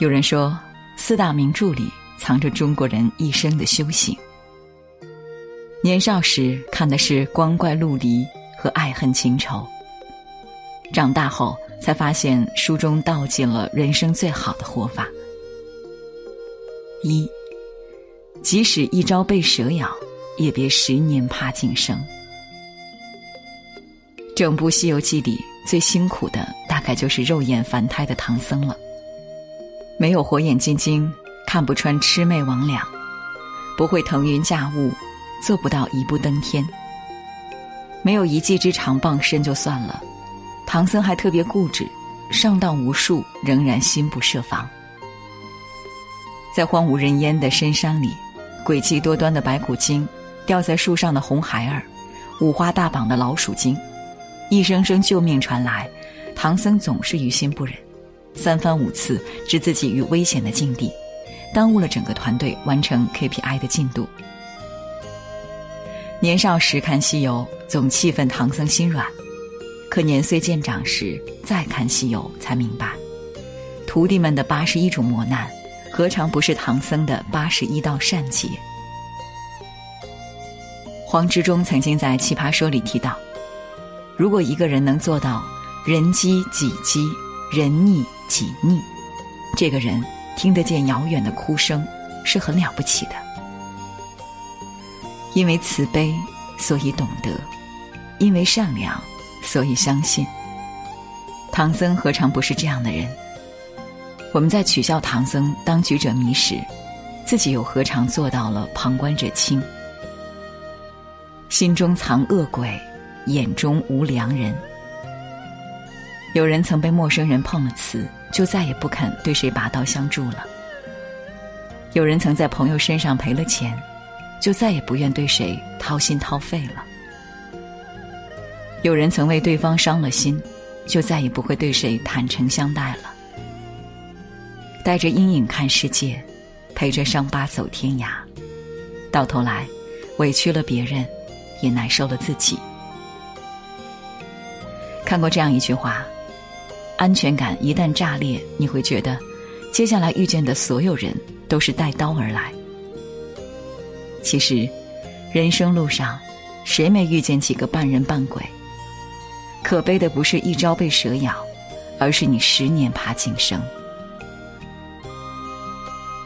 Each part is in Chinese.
有人说，四大名著里藏着中国人一生的修行。年少时看的是光怪陆离和爱恨情仇，长大后才发现书中道尽了人生最好的活法：一，即使一朝被蛇咬，也别十年怕井绳。整部《西游记》里最辛苦的，大概就是肉眼凡胎的唐僧了。没有火眼金睛，看不穿魑魅魍魉；不会腾云驾雾，做不到一步登天。没有一技之长傍身就算了，唐僧还特别固执，上当无数，仍然心不设防。在荒无人烟的深山里，诡计多端的白骨精，吊在树上的红孩儿，五花大绑的老鼠精，一声声救命传来，唐僧总是于心不忍。三番五次置自己于危险的境地，耽误了整个团队完成 KPI 的进度。年少时看西游，总气愤唐僧心软；可年岁渐长时，再看西游，才明白，徒弟们的八十一种磨难，何尝不是唐僧的八十一道善劫？黄执中曾经在《奇葩说》里提到，如果一个人能做到人机己机，人逆。己逆，这个人听得见遥远的哭声，是很了不起的。因为慈悲，所以懂得；因为善良，所以相信。唐僧何尝不是这样的人？我们在取笑唐僧当局者迷时，自己又何尝做到了旁观者清？心中藏恶鬼，眼中无良人。有人曾被陌生人碰了瓷。就再也不肯对谁拔刀相助了。有人曾在朋友身上赔了钱，就再也不愿对谁掏心掏肺了。有人曾为对方伤了心，就再也不会对谁坦诚相待了。带着阴影看世界，陪着伤疤走天涯，到头来委屈了别人，也难受了自己。看过这样一句话。安全感一旦炸裂，你会觉得，接下来遇见的所有人都是带刀而来。其实，人生路上，谁没遇见几个半人半鬼？可悲的不是一朝被蛇咬，而是你十年爬井绳。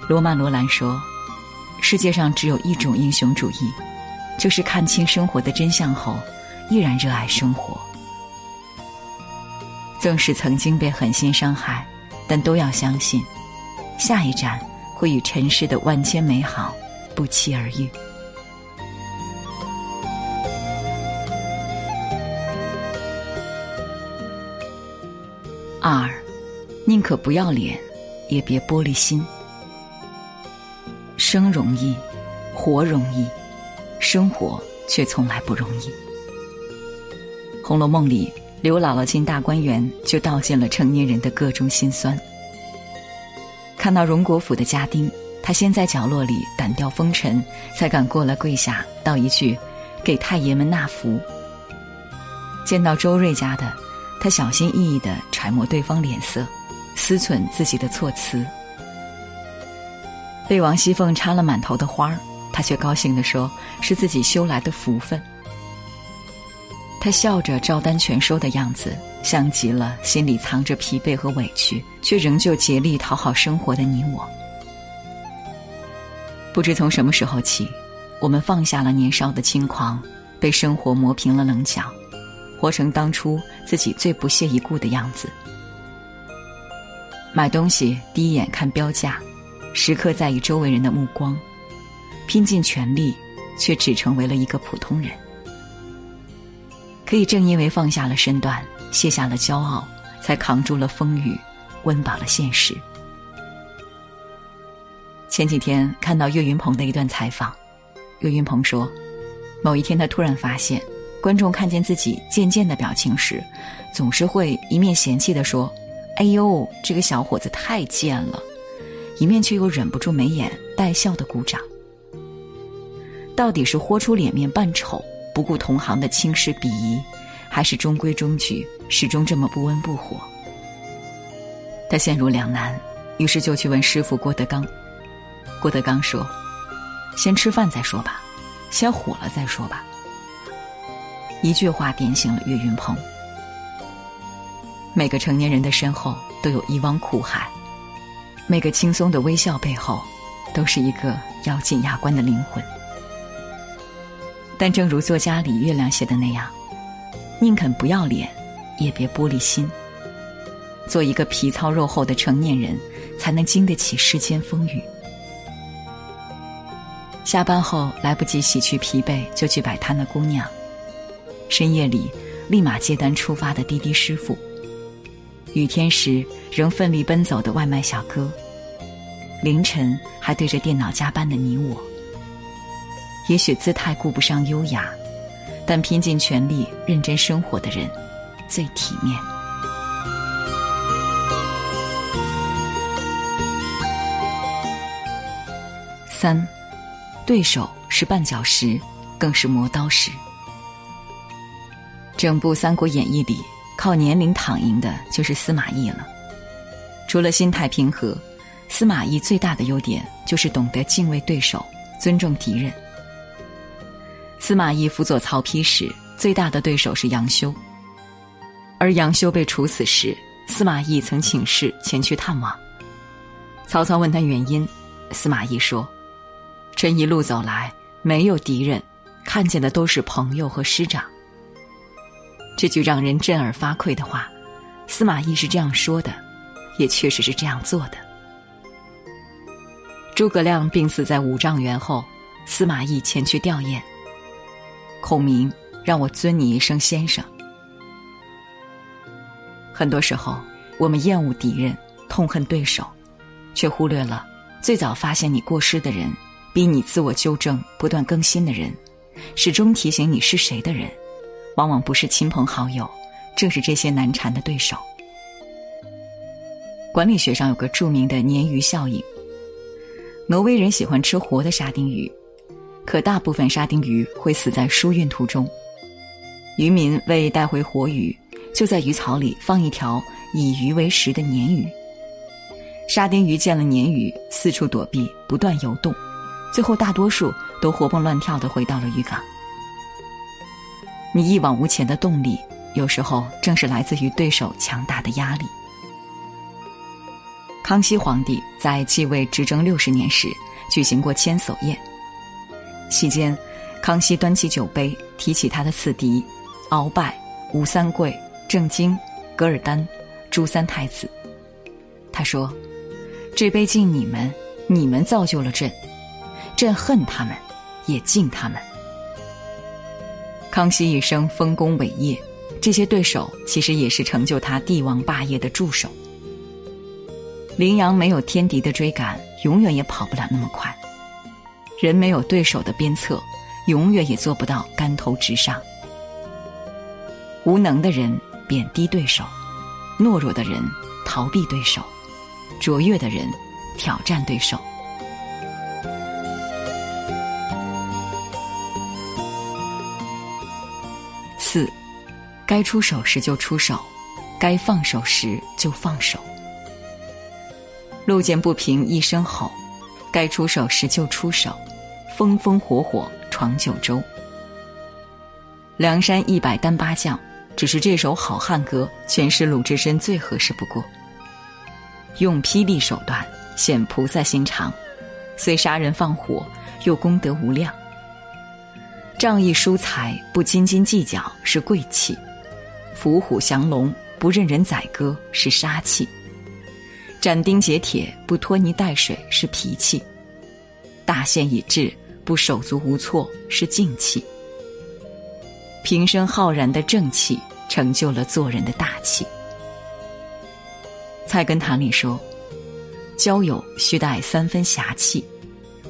罗曼·罗兰说：“世界上只有一种英雄主义，就是看清生活的真相后，依然热爱生活。”正是曾经被狠心伤害，但都要相信，下一站会与尘世的万千美好不期而遇。二，宁可不要脸，也别玻璃心。生容易，活容易，生活却从来不容易。《红楼梦》里。刘姥姥进大观园，就道尽了成年人的各种心酸。看到荣国府的家丁，他先在角落里掸掉风尘，才敢过来跪下道一句：“给太爷们纳福。”见到周瑞家的，他小心翼翼地揣摩对方脸色，思忖自己的措辞。被王熙凤插了满头的花儿，他却高兴地说：“是自己修来的福分。”他笑着照单全收的样子，像极了心里藏着疲惫和委屈，却仍旧竭力讨好生活的你我。不知从什么时候起，我们放下了年少的轻狂，被生活磨平了棱角，活成当初自己最不屑一顾的样子。买东西第一眼看标价，时刻在意周围人的目光，拼尽全力，却只成为了一个普通人。可以正因为放下了身段，卸下了骄傲，才扛住了风雨，温饱了现实。前几天看到岳云鹏的一段采访，岳云鹏说，某一天他突然发现，观众看见自己渐渐的表情时，总是会一面嫌弃的说：“哎呦，这个小伙子太贱了。”一面却又忍不住眉眼带笑的鼓掌。到底是豁出脸面扮丑，不顾同行的轻视鄙夷，还是中规中矩，始终这么不温不火？他陷入两难，于是就去问师傅郭德纲。郭德纲说：“先吃饭再说吧，先火了再说吧。”一句话点醒了岳云鹏。每个成年人的身后都有一汪苦海。每个轻松的微笑背后，都是一个咬紧牙关的灵魂。但正如作家李月亮写的那样，宁肯不要脸，也别玻璃心。做一个皮糙肉厚的成年人，才能经得起世间风雨。下班后来不及洗去疲惫就去摆摊的姑娘，深夜里立马接单出发的滴滴师傅。雨天时仍奋力奔走的外卖小哥，凌晨还对着电脑加班的你我，也许姿态顾不上优雅，但拼尽全力认真生活的人最体面。三，对手是绊脚石，更是磨刀石。整部《三国演义》里。靠年龄躺赢的就是司马懿了。除了心态平和，司马懿最大的优点就是懂得敬畏对手，尊重敌人。司马懿辅佐曹丕时，最大的对手是杨修。而杨修被处死时，司马懿曾请示前去探望。曹操问他原因，司马懿说：“臣一路走来，没有敌人，看见的都是朋友和师长。”这句让人震耳发聩的话，司马懿是这样说的，也确实是这样做的。诸葛亮病死在五丈原后，司马懿前去吊唁。孔明让我尊你一声先生。很多时候，我们厌恶敌人，痛恨对手，却忽略了最早发现你过失的人，逼你自我纠正、不断更新的人，始终提醒你是谁的人。往往不是亲朋好友，正是这些难缠的对手。管理学上有个著名的鲶鱼效应。挪威人喜欢吃活的沙丁鱼，可大部分沙丁鱼会死在输运途中。渔民为带回活鱼，就在鱼槽里放一条以鱼为食的鲶鱼。沙丁鱼见了鲶鱼，四处躲避，不断游动，最后大多数都活蹦乱跳的回到了渔港。你一往无前的动力，有时候正是来自于对手强大的压力。康熙皇帝在继位执政六十年时，举行过千叟宴。期间，康熙端起酒杯，提起他的四敌：鳌拜、吴三桂、郑经、噶尔丹、朱三太子。他说：“这杯敬你们，你们造就了朕，朕恨他们，也敬他们。”康熙一生丰功伟业，这些对手其实也是成就他帝王霸业的助手。羚羊没有天敌的追赶，永远也跑不了那么快；人没有对手的鞭策，永远也做不到竿头直上。无能的人贬低对手，懦弱的人逃避对手，卓越的人挑战对手。四，该出手时就出手，该放手时就放手。路见不平一声吼，该出手时就出手，风风火火闯九州。梁山一百单八将，只是这首好汉歌诠释鲁智深最合适不过。用霹雳手段显菩萨心肠，虽杀人放火，又功德无量。仗义疏财，不斤斤计较是贵气；伏虎降龙，不任人宰割是杀气；斩钉截铁，不拖泥带水是脾气；大限已至，不手足无措是静气。平生浩然的正气，成就了做人的大气。菜根谭里说：“交友须带三分侠气，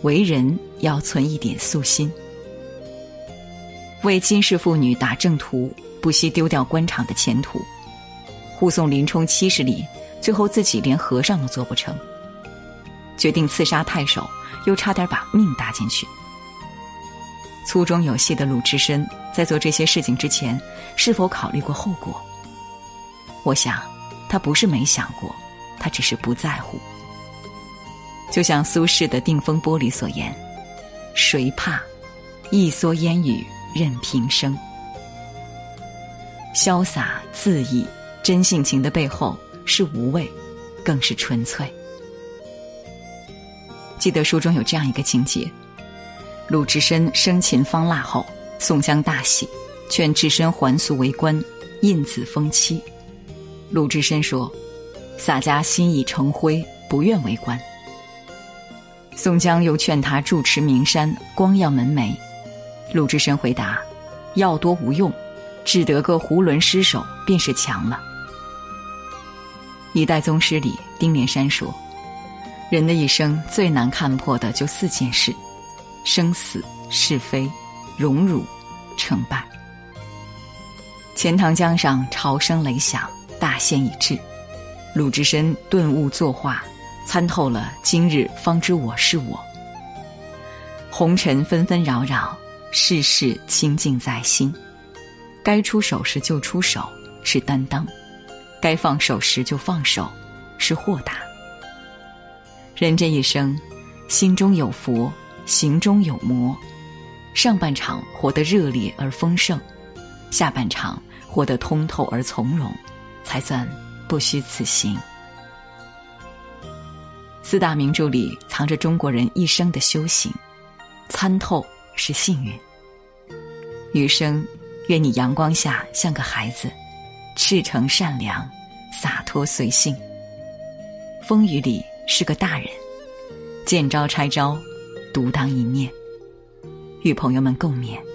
为人要存一点素心。为金氏妇女打正途，不惜丢掉官场的前途，护送林冲七十里，最后自己连和尚都做不成。决定刺杀太守，又差点把命搭进去。粗中有细的鲁智深，在做这些事情之前，是否考虑过后果？我想。”他不是没想过，他只是不在乎。就像苏轼的《定风波》里所言：“谁怕？一蓑烟雨任平生。”潇洒恣意、真性情的背后是无畏，更是纯粹。记得书中有这样一个情节：鲁智深生擒方腊后，宋江大喜，劝智深还俗为官，印子封妻。鲁智深说：“洒家心已成灰，不愿为官。”宋江又劝他住持名山，光耀门楣。鲁智深回答：“药多无用，只得个囫囵尸首便是强了。”一代宗师里，丁连山说：“人的一生最难看破的就四件事：生死、是非、荣辱、成败。”钱塘江上潮声雷响。大限已至，鲁智深顿悟作画，参透了今日方知我是我。红尘纷纷扰扰，世事清净在心。该出手时就出手，是担当；该放手时就放手，是豁达。人这一生，心中有佛，行中有魔。上半场活得热烈而丰盛，下半场活得通透而从容。才算不虚此行。四大名著里藏着中国人一生的修行，参透是幸运。余生，愿你阳光下像个孩子，赤诚善良，洒脱随性；风雨里是个大人，见招拆招，独当一面。与朋友们共勉。